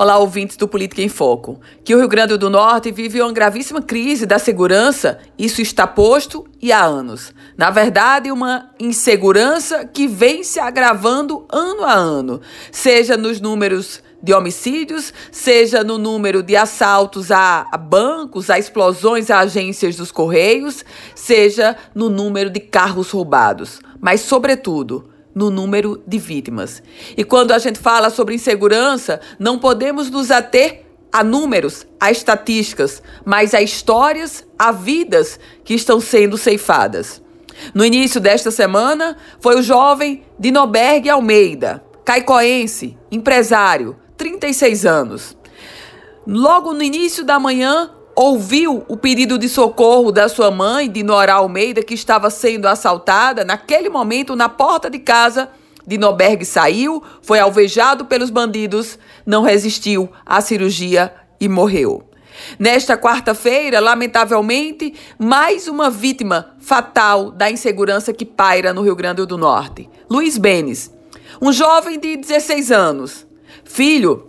Olá, ouvintes do Política em Foco. Que o Rio Grande do Norte vive uma gravíssima crise da segurança, isso está posto e há anos. Na verdade, uma insegurança que vem se agravando ano a ano, seja nos números de homicídios, seja no número de assaltos a, bancos, a explosões a agências dos Correios, seja no número de carros roubados. Mas, sobretudo, no número de vítimas. E quando a gente fala sobre insegurança, não podemos nos ater a números, a estatísticas, mas a histórias, a vidas que estão sendo ceifadas. No início desta semana, foi o jovem Dinoberg Almeida, caicoense, empresário, 36 anos. Logo no início da manhã, ouviu o pedido de socorro da sua mãe, de Nora Almeida, que estava sendo assaltada. Naquele momento, na porta de casa, Dinoberg saiu, foi alvejado pelos bandidos, não resistiu à cirurgia e morreu. Nesta quarta-feira, lamentavelmente, mais uma vítima fatal da insegurança que paira no Rio Grande do Norte. Luiz Benes, um jovem de 16 anos, filho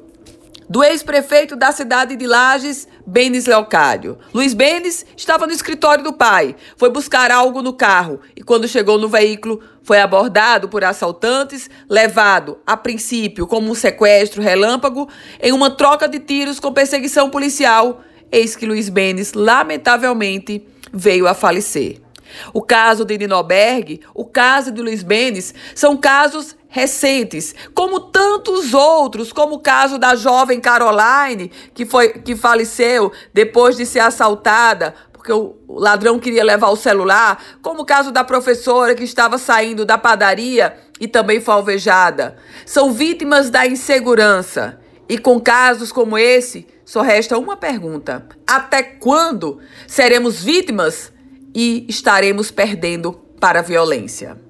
do ex-prefeito da cidade de Lages, Benes Leocádio. Luiz Benes estava no escritório do pai, foi buscar algo no carro e, quando chegou no veículo, foi abordado por assaltantes, levado, a princípio, como um sequestro relâmpago, em uma troca de tiros com perseguição policial. Eis que Luiz Benes, lamentavelmente, veio a falecer. O caso de Ninoberg, o caso de Luiz Benes, são casos recentes, como tantos outros, como o caso da jovem Caroline, que foi que faleceu depois de ser assaltada porque o ladrão queria levar o celular, como o caso da professora que estava saindo da padaria e também foi alvejada. São vítimas da insegurança. E com casos como esse, só resta uma pergunta: até quando seremos vítimas e estaremos perdendo para a violência?